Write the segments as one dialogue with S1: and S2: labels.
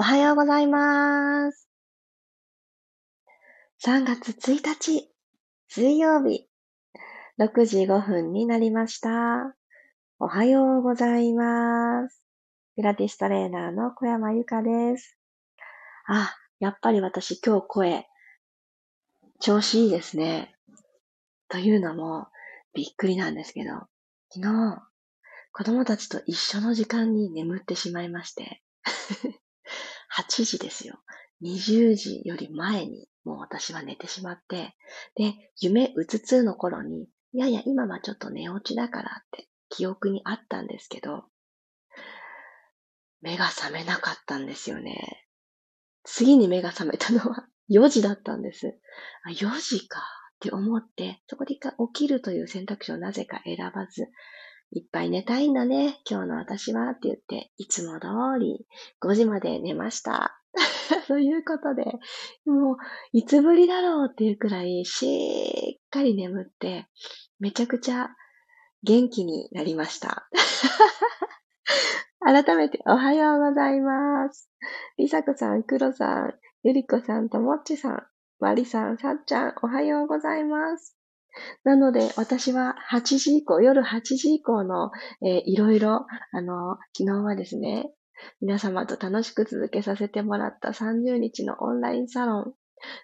S1: おはようございます。3月1日、水曜日、6時5分になりました。おはようございます。ピラティストレーナーの小山由かです。あ、やっぱり私今日声、調子いいですね。というのも、びっくりなんですけど、昨日、子供たちと一緒の時間に眠ってしまいまして、8時ですよ。20時より前にもう私は寝てしまって、で、夢うつつの頃に、いやいや、今はちょっと寝落ちだからって記憶にあったんですけど、目が覚めなかったんですよね。次に目が覚めたのは 4時だったんです。あ、4時かって思って、そこで一回起きるという選択肢をなぜか選ばず、いっぱい寝たいんだね、今日の私はって言って、いつも通り5時まで寝ました。ということで、もう、いつぶりだろうっていうくらい、しっかり眠って、めちゃくちゃ元気になりました。改めておはようございます。りさこさん、くろさん、ゆりこさん、ともっちさん、まりさん、さっちゃん、おはようございます。なので、私は8時以降、夜8時以降の、えーいろいろ、あの、昨日はですね、皆様と楽しく続けさせてもらった30日のオンラインサロン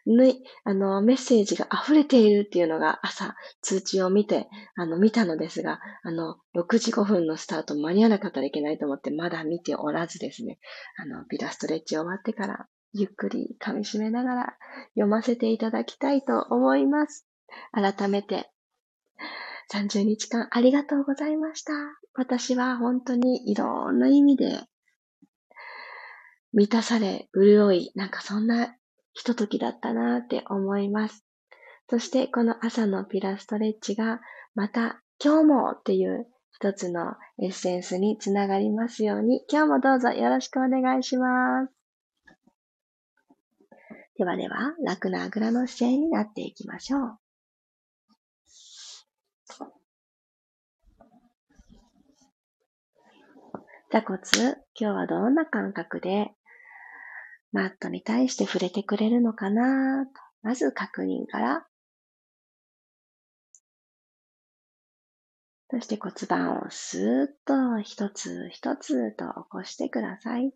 S1: に、あの、メッセージが溢れているっていうのが朝通知を見て、あの、見たのですが、あの、6時5分のスタート間に合わなかったらいけないと思ってまだ見ておらずですね、あの、ピラストレッチ終わってから、ゆっくり噛み締めながら読ませていただきたいと思います。改めて、30日間ありがとうございました。私は本当にいろんな意味で満たされ、潤い、なんかそんなひとときだったなって思います。そしてこの朝のピラストレッチがまた今日もっていう一つのエッセンスにつながりますように、今日もどうぞよろしくお願いします。ではでは、楽なあぐらの姿勢になっていきましょう。座骨、今日はどんな感覚でマットに対して触れてくれるのかな？と、まず確認から、そして骨盤をスーッと一つ一つと起こしてください。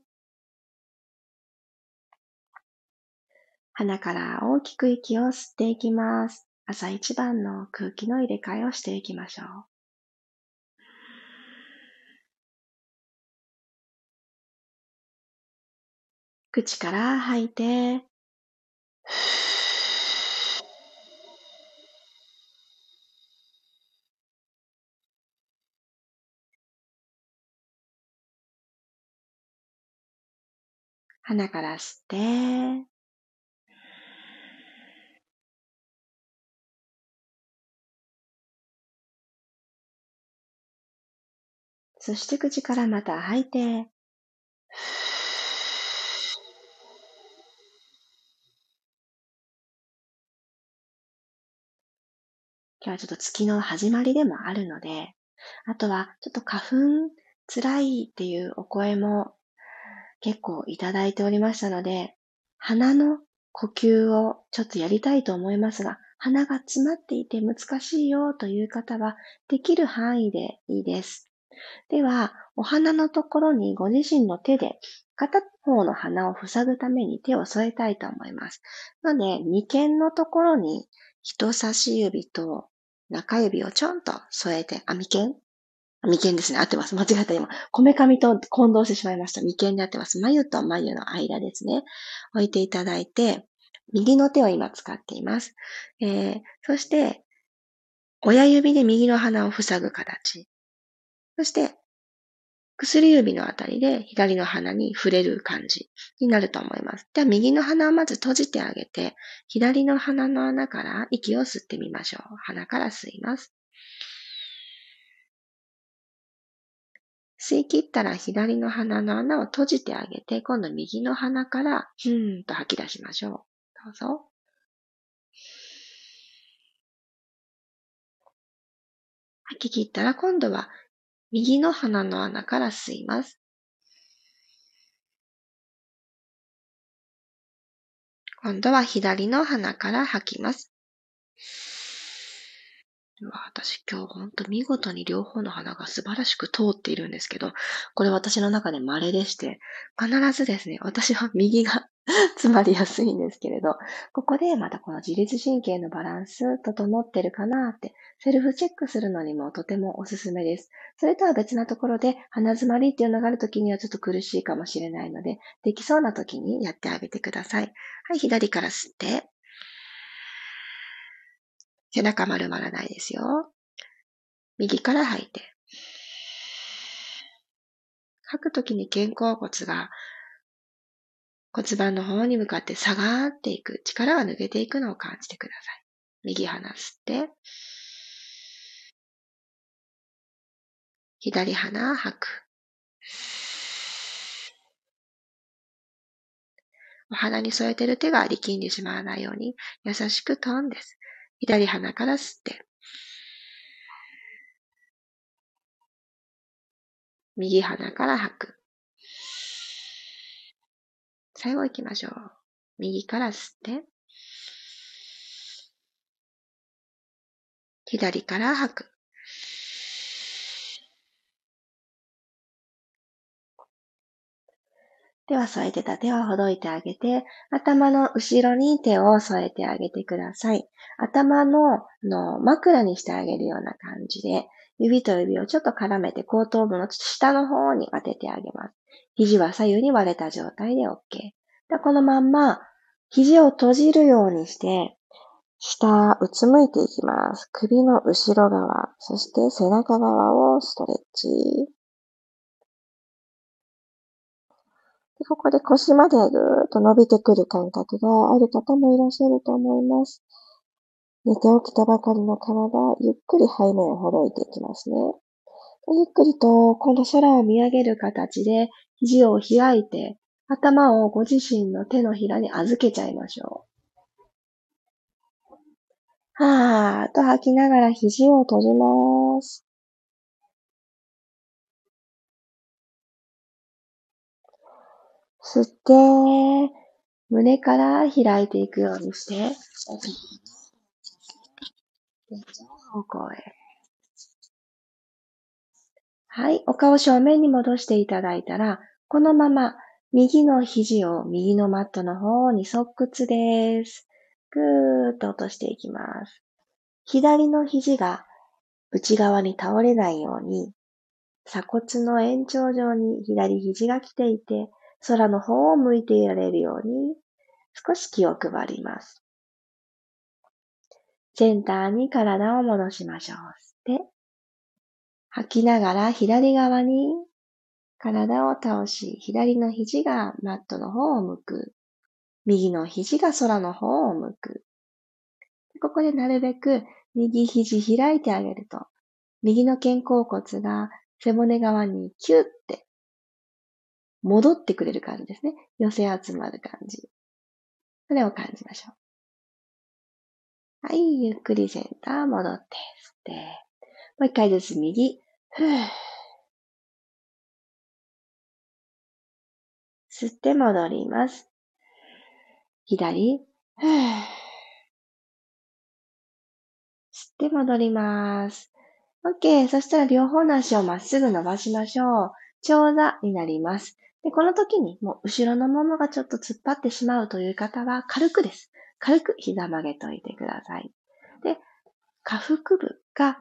S1: 鼻から大きく息を吸っていきます。朝一番の空気の入れ替えをしていきましょう。口から吐いて、鼻から吸って、そして口からまた吐いて、今日はちょっと月の始まりでもあるので、あとはちょっと花粉辛いっていうお声も結構いただいておりましたので、鼻の呼吸をちょっとやりたいと思いますが、鼻が詰まっていて難しいよという方は、できる範囲でいいです。では、お鼻のところにご自身の手で片方の鼻を塞ぐために手を添えたいと思います。なので、眉間のところに人差し指と中指をちょんと添えて、あ、眉間あ眉間ですね。合ってます。間違った今。こめかみと混同してしまいました。眉間で合ってます。眉と眉の間ですね。置いていただいて、右の手を今使っています。えー、そして、親指で右の鼻を塞ぐ形。そして、薬指のあたりで左の鼻に触れる感じになると思います。では、右の鼻をまず閉じてあげて、左の鼻の穴から息を吸ってみましょう。鼻から吸います。吸い切ったら左の鼻の穴を閉じてあげて、今度右の鼻から、ふーんと吐き出しましょう。どうぞ。吐き切ったら今度は右の鼻の穴から吸います。今度は左の鼻から吐きます。私今日ほんと見事に両方の鼻が素晴らしく通っているんですけど、これ私の中で稀でして、必ずですね、私は右が 詰まりやすいんですけれど、ここでまたこの自律神経のバランス整ってるかなって、セルフチェックするのにもとてもおすすめです。それとは別なところで鼻詰まりっていうのがある時にはちょっと苦しいかもしれないので、できそうな時にやってあげてください。はい、左から吸って、背中丸まらないですよ。右から吐いて。吐くときに肩甲骨が骨盤の方に向かって下がっていく、力が抜けていくのを感じてください。右鼻吸って、左鼻吐く。お鼻に添えてる手が力んでしまわないように優しくトンです。左鼻から吸って、右鼻から吐く。最後行きましょう。右から吸って、左から吐く。では添えてた手はほどいてあげて、頭の後ろに手を添えてあげてください。頭のの枕にしてあげるような感じで、指と指をちょっと絡めて後頭部の下の方に当ててあげます。肘は左右に割れた状態で OK。でこのまんま、肘を閉じるようにして、下、うつむいていきます。首の後ろ側、そして背中側をストレッチ。でここで腰までぐーっと伸びてくる感覚がある方もいらっしゃると思います。寝て起きたばかりの体、ゆっくり背面をほどいていきますね。ゆっくりと、この空を見上げる形で、肘を開いて、頭をご自身の手のひらに預けちゃいましょう。はーっと吐きながら肘を閉じます。吸って、胸から開いていくようにして、方向へ。はい。お顔正面に戻していただいたら、このまま右の肘を右のマットの方に側屈です。ぐーっと落としていきます。左の肘が内側に倒れないように、鎖骨の延長上に左肘が来ていて、空の方を向いていられるように少し気を配ります。センターに体を戻しましょう。吸って、吐きながら左側に体を倒し、左の肘がマットの方を向く。右の肘が空の方を向く。ここでなるべく右肘開いてあげると、右の肩甲骨が背骨側にキュッて戻ってくれる感じですね。寄せ集まる感じ。それを感じましょう。はい、ゆっくりセンター戻って、吸って、もう一回ずつ右、ふぅ。吸って戻ります。左、ふぅ。吸って戻ります。OK。そしたら両方の足をまっすぐ伸ばしましょう。長座になります。で、この時にもう後ろのものがちょっと突っ張ってしまうという方は軽くです。軽く膝曲げといてください。で、下腹部が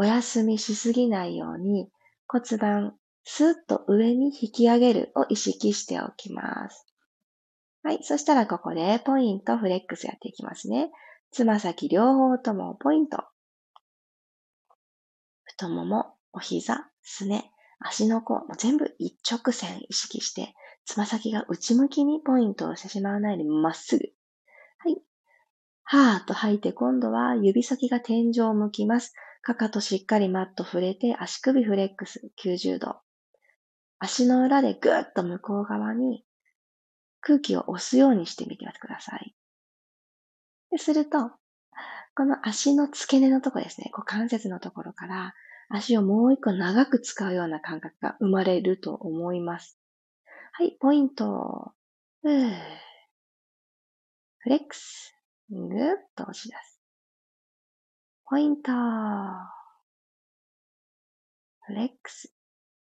S1: お休みしすぎないように骨盤スッと上に引き上げるを意識しておきます。はい。そしたらここでポイント、フレックスやっていきますね。つま先両方ともポイント。太もも、お膝、すね、足の甲、も全部一直線意識して、つま先が内向きにポイントをしてしまわないようにまっすぐ。はい。はーっと吐いて今度は指先が天井を向きます。かかとしっかりマット触れて足首フレックス90度。足の裏でぐーっと向こう側に空気を押すようにしてみてください。ですると、この足の付け根のところですね、股関節のところから足をもう一個長く使うような感覚が生まれると思います。はい、ポイント。フレックス。ぐーっと押し出す。ポイント。フレックス。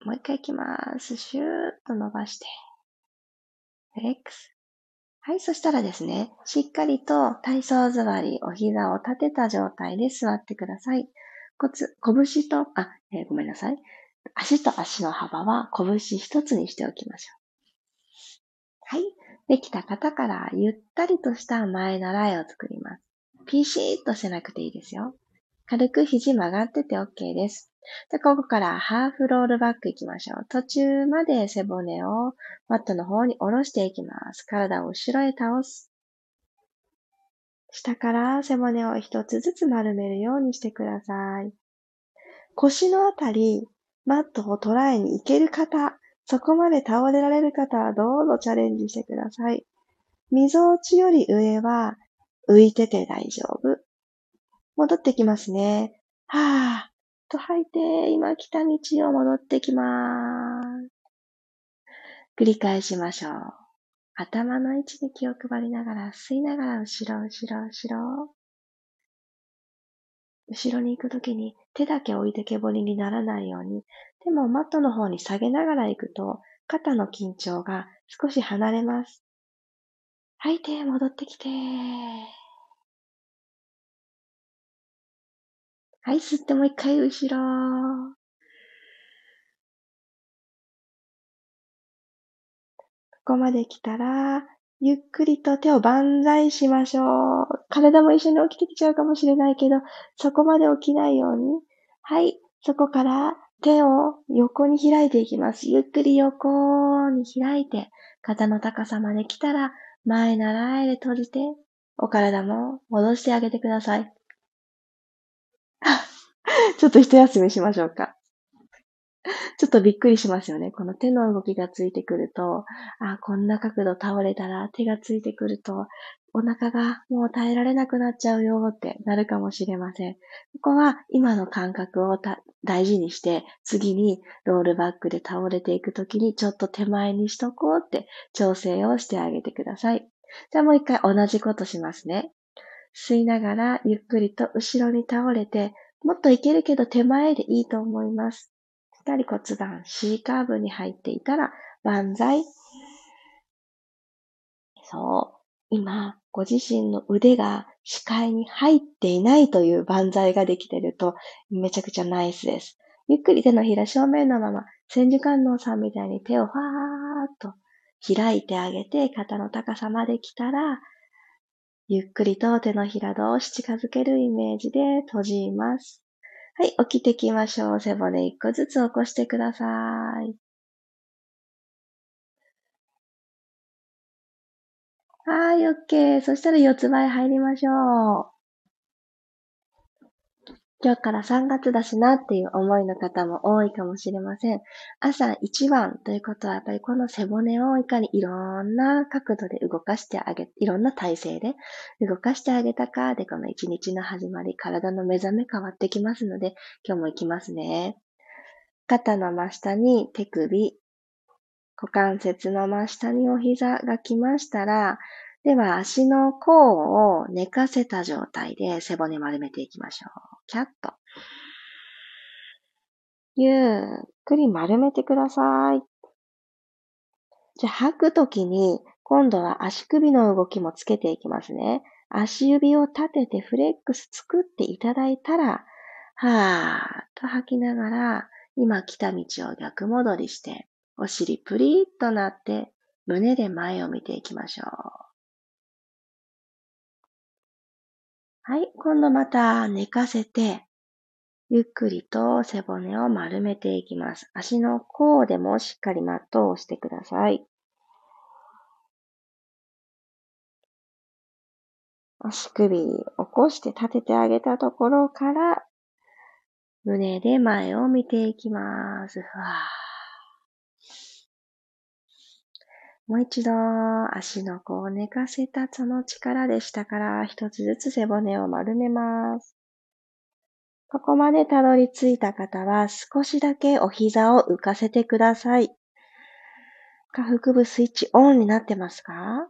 S1: もう一回いきます。シューッと伸ばして。フレックス。はい、そしたらですね、しっかりと体操座り、お膝を立てた状態で座ってください。骨、拳と、あ、えー、ごめんなさい。足と足の幅は拳一つにしておきましょう。はい。できた方からゆったりとした前習いを作ります。ピシッとしなくていいですよ。軽く肘曲がってて OK です。で、ここからハーフロールバックいきましょう。途中まで背骨をマットの方に下ろしていきます。体を後ろへ倒す。下から背骨を一つずつ丸めるようにしてください。腰のあたり、マットを捉えに行ける方、そこまで倒れられる方はどうぞチャレンジしてください。溝落ちより上は浮いてて大丈夫？戻ってきますね。はぁ。と吐いて、今来た道を戻ってきまーす。繰り返しましょう。頭の位置に気を配りながら、吸いながら、後ろ、後ろ、後ろ。後ろに行くときに手だけ置いてけぼりにならないように、手もマットの方に下げながら行くと、肩の緊張が少し離れます。吐いて、戻ってきて。はい、吸ってもう一回後ろ。ここまで来たら、ゆっくりと手を万歳しましょう。体も一緒に起きてきちゃうかもしれないけど、そこまで起きないように。はい。そこから手を横に開いていきます。ゆっくり横に開いて、肩の高さまで来たら、前習いで閉じて、お体も戻してあげてください。ちょっと一休みしましょうか。ちょっとびっくりしますよね。この手の動きがついてくると、あ、こんな角度倒れたら手がついてくると、お腹がもう耐えられなくなっちゃうよってなるかもしれません。ここは今の感覚を大事にして、次にロールバックで倒れていくときにちょっと手前にしとこうって調整をしてあげてください。じゃあもう一回同じことしますね。吸いながらゆっくりと後ろに倒れて、もっといけるけど手前でいいと思います。二人骨盤 C カーブに入っていたら万歳。そう。今、ご自身の腕が視界に入っていないという万歳ができてるとめちゃくちゃナイスです。ゆっくり手のひら正面のまま、千手観音さんみたいに手をファーっと開いてあげて、肩の高さまで来たら、ゆっくりと手のひら同士近づけるイメージで閉じます。はい、起きてきましょう。背骨一個ずつ起こしてください。はい、OK。そしたら四つ前入りましょう。今日から3月だしなっていう思いの方も多いかもしれません。朝一番ということはやっぱりこの背骨をいかにいろんな角度で動かしてあげ、いろんな体勢で動かしてあげたかでこの一日の始まり、体の目覚め変わってきますので今日も行きますね。肩の真下に手首、股関節の真下にお膝が来ましたら、では足の甲を寝かせた状態で背骨丸めていきましょう。キャット。ゆっくり丸めてください。じゃあ吐くときに今度は足首の動きもつけていきますね。足指を立ててフレックス作っていただいたら、はーっと吐きながら、今来た道を逆戻りして、お尻プリーっとなって、胸で前を見ていきましょう。はい。今度また寝かせて、ゆっくりと背骨を丸めていきます。足の甲でもしっかりマットを押してください。足首起こして立ててあげたところから、胸で前を見ていきます。ふわーもう一度足の甲を寝かせたその力で下から一つずつ背骨を丸めます。ここまでたどり着いた方は少しだけお膝を浮かせてください。下腹部スイッチオンになってますか？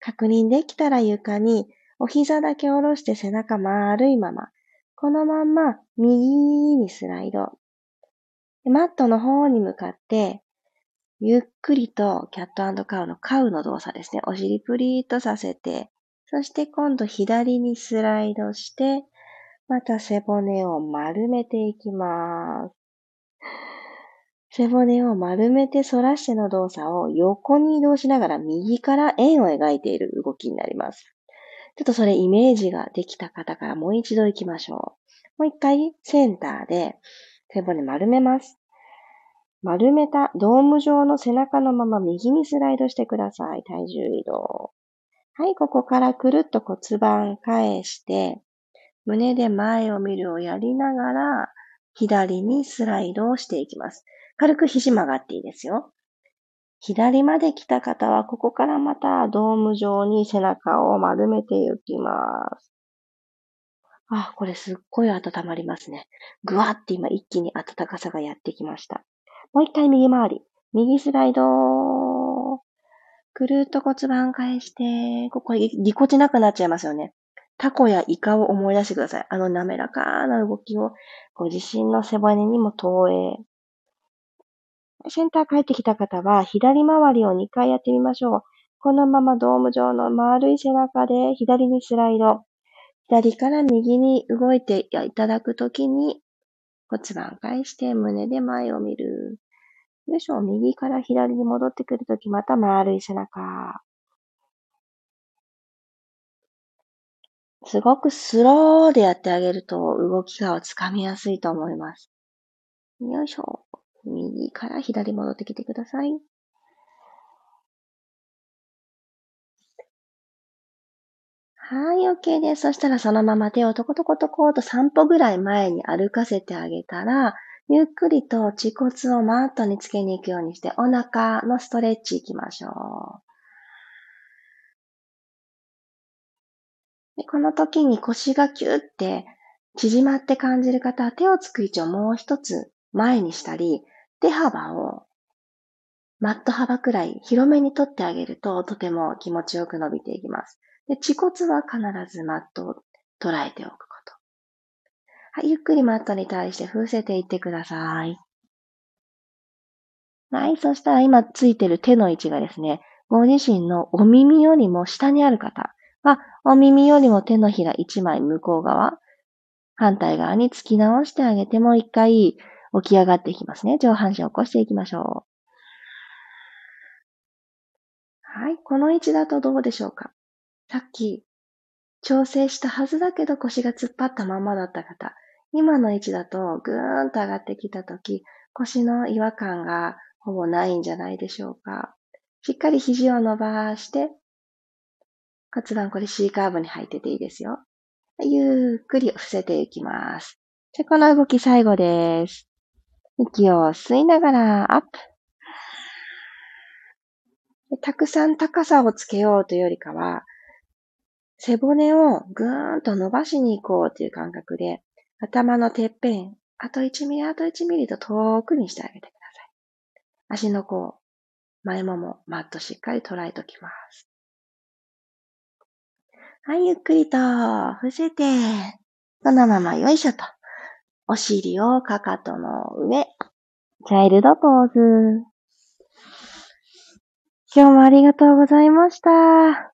S1: 確認できたら床にお膝だけ下ろして背中丸いまま、このまんま右にスライド。マットの方に向かって、ゆっくりとキャットカウのカウの動作ですね。お尻プリーとさせて、そして今度左にスライドして、また背骨を丸めていきます。背骨を丸めて反らしての動作を横に移動しながら右から円を描いている動きになります。ちょっとそれイメージができた方からもう一度行きましょう。もう一回センターで背骨丸めます。丸めたドーム状の背中のまま右にスライドしてください。体重移動。はい、ここからくるっと骨盤返して、胸で前を見るをやりながら、左にスライドをしていきます。軽く肘曲がっていいですよ。左まで来た方は、ここからまたドーム状に背中を丸めていきます。あ、これすっごい温まりますね。ぐわって今一気に暖かさがやってきました。もう一回右回り。右スライド。ぐるっと骨盤返して、ここぎこちなくなっちゃいますよね。タコやイカを思い出してください。あの滑らかな動きをご自身の背骨にも投影。センター帰ってきた方は左回りを2回やってみましょう。このままドーム状の丸い背中で左にスライド。左から右に動いていただくときに骨盤返して胸で前を見る。よいしょ。右から左に戻ってくるとき、また丸い背中。すごくスローでやってあげると動きがつかみやすいと思います。よいしょ。右から左戻ってきてください。はい、OK です。そしたらそのまま手をトコトコトコと3歩ぐらい前に歩かせてあげたら、ゆっくりと恥骨をマットにつけに行くようにして、お腹のストレッチ行きましょう。この時に腰がキューッて縮まって感じる方は手をつく位置をもう一つ前にしたり、手幅をマット幅くらい広めに取ってあげるととても気持ちよく伸びていきます。で、恥骨は必ずマットを捉えておく。はい、ゆっくりマットに対して伏せていってください。はい、そしたら今ついてる手の位置がですね、ご自身のお耳よりも下にある方は、お耳よりも手のひら1枚向こう側、反対側に突き直してあげてもう一回起き上がっていきますね。上半身を起こしていきましょう。はい、この位置だとどうでしょうかさっき調整したはずだけど腰が突っ張ったままだった方、今の位置だとぐーんと上がってきたとき、腰の違和感がほぼないんじゃないでしょうか。しっかり肘を伸ばして、骨盤これ C カーブに入ってていいですよ。ゆっくり伏せていきます。で、この動き最後です。息を吸いながらアップ。たくさん高さをつけようというよりかは、背骨をぐーんと伸ばしに行こうという感覚で、頭のてっぺん、あと1ミリ、あと1ミリと遠くにしてあげてください。足の甲、前もも、マットしっかり捉えときます。はい、ゆっくりと伏せて、そのままよいしょと。お尻をかかとの上。チャイルドポーズ。今日もありがとうございました。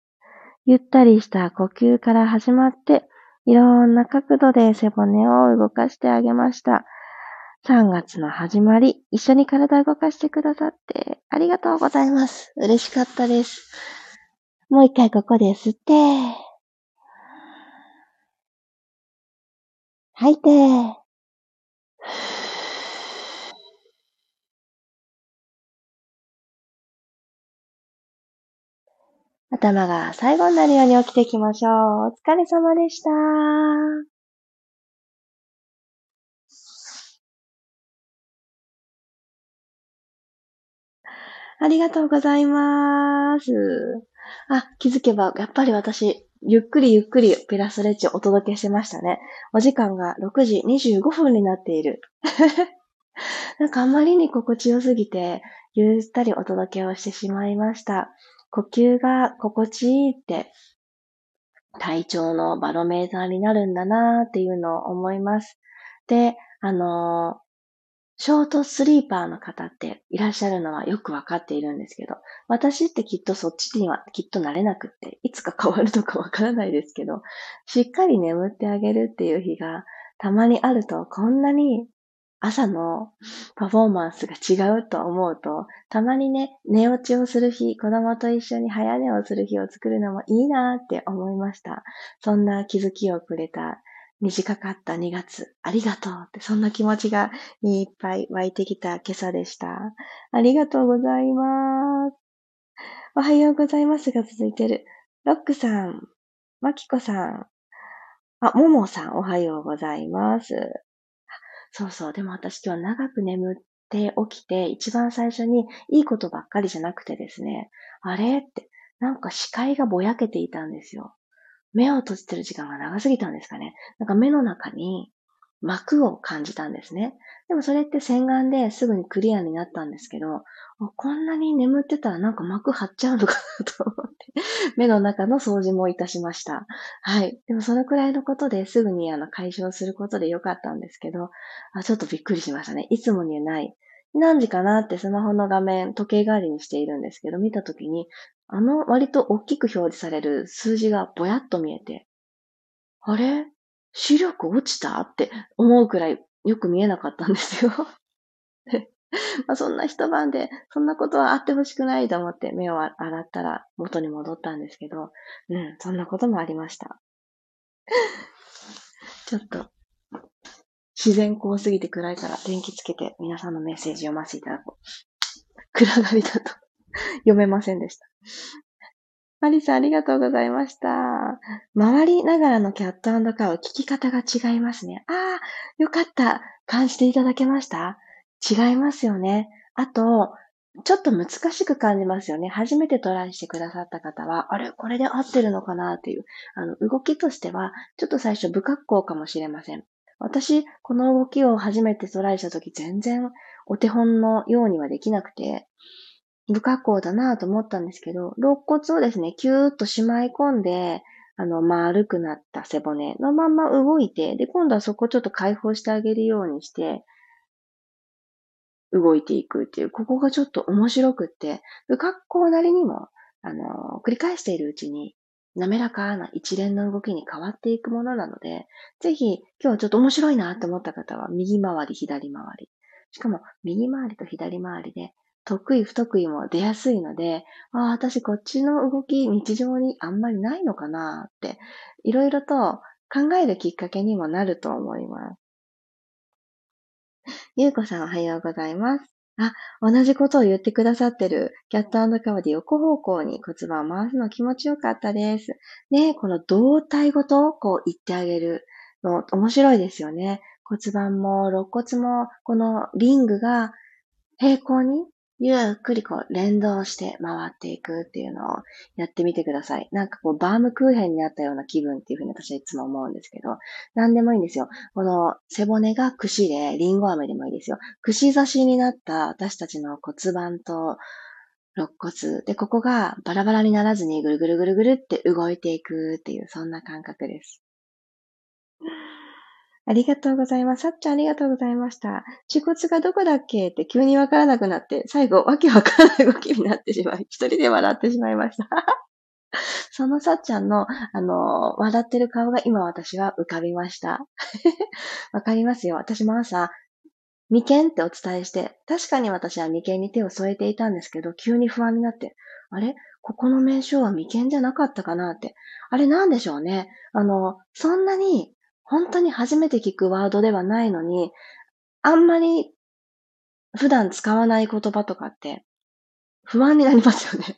S1: ゆったりした呼吸から始まって、いろんな角度で背骨を動かしてあげました。3月の始まり、一緒に体を動かしてくださってありがとうございます。嬉しかったです。もう一回ここで吸って、吐いて、頭が最後になるように起きていきましょう。お疲れ様でした。ありがとうございます。あ、気づけば、やっぱり私、ゆっくりゆっくりペラストレッチをお届けしてましたね。お時間が6時25分になっている。なんかあまりに心地よすぎて、ゆったりお届けをしてしまいました。呼吸が心地いいって体調のバロメーターになるんだなっていうのを思います。で、あのショートスリーパーの方っていらっしゃるのはよくわかっているんですけど、私ってきっとそっちにはきっとなれなくって、いつか変わるのかわからないですけど、しっかり眠ってあげるっていう日がたまにあると、こんなに朝のパフォーマンスが違うと思うと、たまにね、寝落ちをする日、子供と一緒に早寝をする日を作るのもいいなって思いました。そんな気づきをくれた短かった2月、ありがとうって、そんな気持ちがいっぱい湧いてきた今朝でした。ありがとうございます。おはようございますが続いてる。ロックさん、マキコさん、あ、ももさん、おはようございます。そうそう、でも私今日長く眠って起きて、一番最初にいいことばっかりじゃなくてですね、あれって、なんか視界がぼやけていたんですよ。目を閉じてる時間が長すぎたんですかね。なんか目の中に膜を感じたんですね。でもそれって洗顔ですぐにクリアになったんですけど、こんなに眠ってたらなんか膜張っちゃうのかなと思って、目の中の掃除もいたしました。はい。でもそのくらいのことですぐにあの解消することでよかったんですけど、あちょっとびっくりしましたね。いつもにない。何時かなってスマホの画面、時計代わりにしているんですけど、見たときに、あの割と大きく表示される数字がぼやっと見えて、あれ？視力落ちた？って思うくらいよく見えなかったんですよ。まあ、そんな一晩で、そんなことはあってほしくないと思って目を洗ったら元に戻ったんですけど、うん、そんなこともありました。ちょっと、自然光すぎて暗いから電気つけて皆さんのメッセージ読ませていただこう。暗がりだと 読めませんでした。マリさんありがとうございました。回りながらのキャットカーは聞き方が違いますね。ああ、よかった。感じていただけました？違いますよね。あと、ちょっと難しく感じますよね。初めてトライしてくださった方は、あれ？これで合ってるのかなっていう、あの、動きとしては、ちょっと最初不格好かもしれません。私、この動きを初めてトライしたとき、全然お手本のようにはできなくて、不格好だなと思ったんですけど、肋骨をですね、キューッとしまい込んで、あの、丸くなった背骨のまま動いて、で、今度はそこをちょっと解放してあげるようにして、動いていくっていう、ここがちょっと面白くって、不格好なりにも、あの、繰り返しているうちに、滑らかな一連の動きに変わっていくものなので、ぜひ今日ちょっと面白いなって思った方は、右回り、左回り。しかも、右回りと左回りで、得意不得意も出やすいので、ああ、私こっちの動き日常にあんまりないのかなって、いろいろと考えるきっかけにもなると思います。ゆうこさんおはようございます。あ、同じことを言ってくださってる。キャットカワで横方向に骨盤を回すの気持ちよかったです。ねこの胴体ごとをこう言ってあげるの面白いですよね。骨盤も肋骨もこのリングが平行にゆっくりこう連動して回っていくっていうのをやってみてください。なんかこうバームクーヘンになったような気分っていうふうに私はいつも思うんですけど、何でもいいんですよ。この背骨が串で、リンゴ飴でもいいですよ。串刺しになった私たちの骨盤と肋骨。で、ここがバラバラにならずにぐるぐるぐるぐるって動いていくっていう、そんな感覚です。ありがとうございます。さっちゃんありがとうございました。恥骨がどこだっけって急にわからなくなって、最後わけわからない動きになってしまい、一人で笑ってしまいました。そのさっちゃんの、あの、笑ってる顔が今私は浮かびました。わかりますよ。私も朝、眉間ってお伝えして、確かに私は眉間に手を添えていたんですけど、急に不安になって、あれ？ここの名称は眉間じゃなかったかなって。あれなんでしょうね。あの、そんなに本当に初めて聞くワードではないのに、あんまり普段使わない言葉とかって不安になりますよね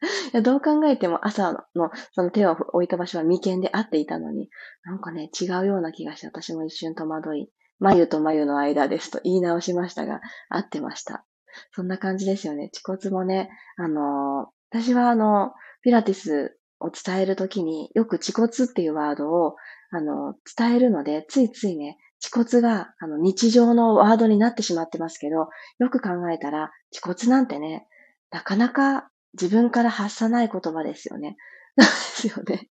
S1: どう考えても朝のその手を置いた場所は眉間で合っていたのに、なんかね、違うような気がして私も一瞬戸惑い、眉と眉の間ですと言い直しましたが、合ってました。そんな感じですよね。恥骨もね、あの私はあの、ピラティスを伝えるときによく恥骨っていうワードをあの、伝えるので、ついついね、恥骨が、あの、日常のワードになってしまってますけど、よく考えたら、恥骨なんてね、なかなか自分から発さない言葉ですよね。ですよね。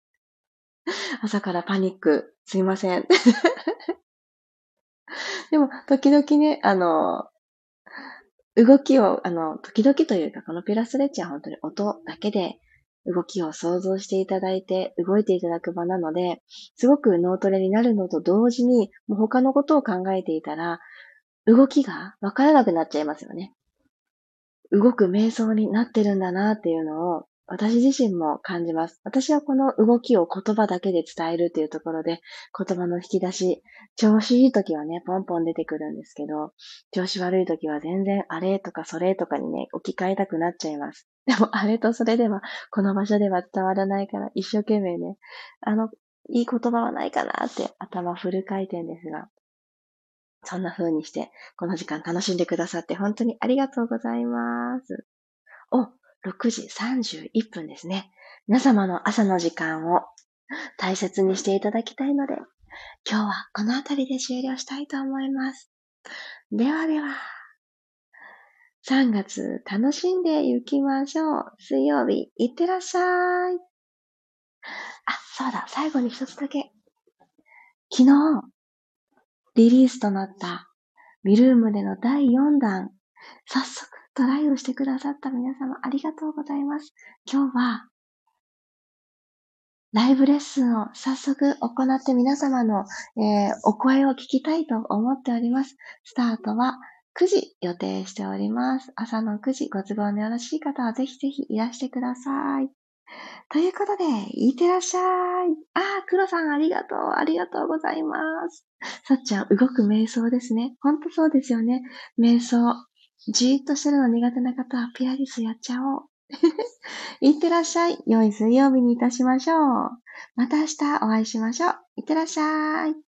S1: 朝からパニック。すいません。でも、時々ね、あの、動きを、あの、時々というか、このピラストレッチは本当に音だけで動きを想像していただいて、動いていただく場なので、すごく脳トレになるのと同時に、もう他のことを考えていたら、動きがわからなくなっちゃいますよね。動く瞑想になってるんだなっていうのを私自身も感じます。私はこの動きを言葉だけで伝えるっていうところで、言葉の引き出し、調子いい時はね、ポンポン出てくるんですけど、調子悪い時は全然あれとかそれとかにね、置き換えたくなっちゃいます。でもあれとそれでは、この場所では伝わらないから、一生懸命ね、あの、いい言葉はないかなって頭フル回転ですが、そんな風にして、この時間楽しんでくださって本当にありがとうございます。お、6時31分ですね。皆様の朝の時間を大切にしていただきたいので、今日はこの辺りで終了したいと思います。ではでは、3月楽しんでいきましょう。水曜日、いってらっしゃい。あ、そうだ、最後に一つだけ。昨日、リリースとなったミルームでの第4弾、早速トライをしてくださった皆様ありがとうございます。今日は、ライブレッスンを早速行って皆様の、えー、お声を聞きたいと思っております。スタートは9時予定しております。朝の9時ご都合のよろしい方はぜひぜひいらしてください。ということで、いってらっしゃい。ああ、黒さんありがとう。ありがとうございます。さっちゃん、動く瞑想ですね。ほんとそうですよね。瞑想。じーっとするの苦手な方はピアリスやっちゃおう。いってらっしゃい。良い水曜日にいたしましょう。また明日お会いしましょう。いってらっしゃい。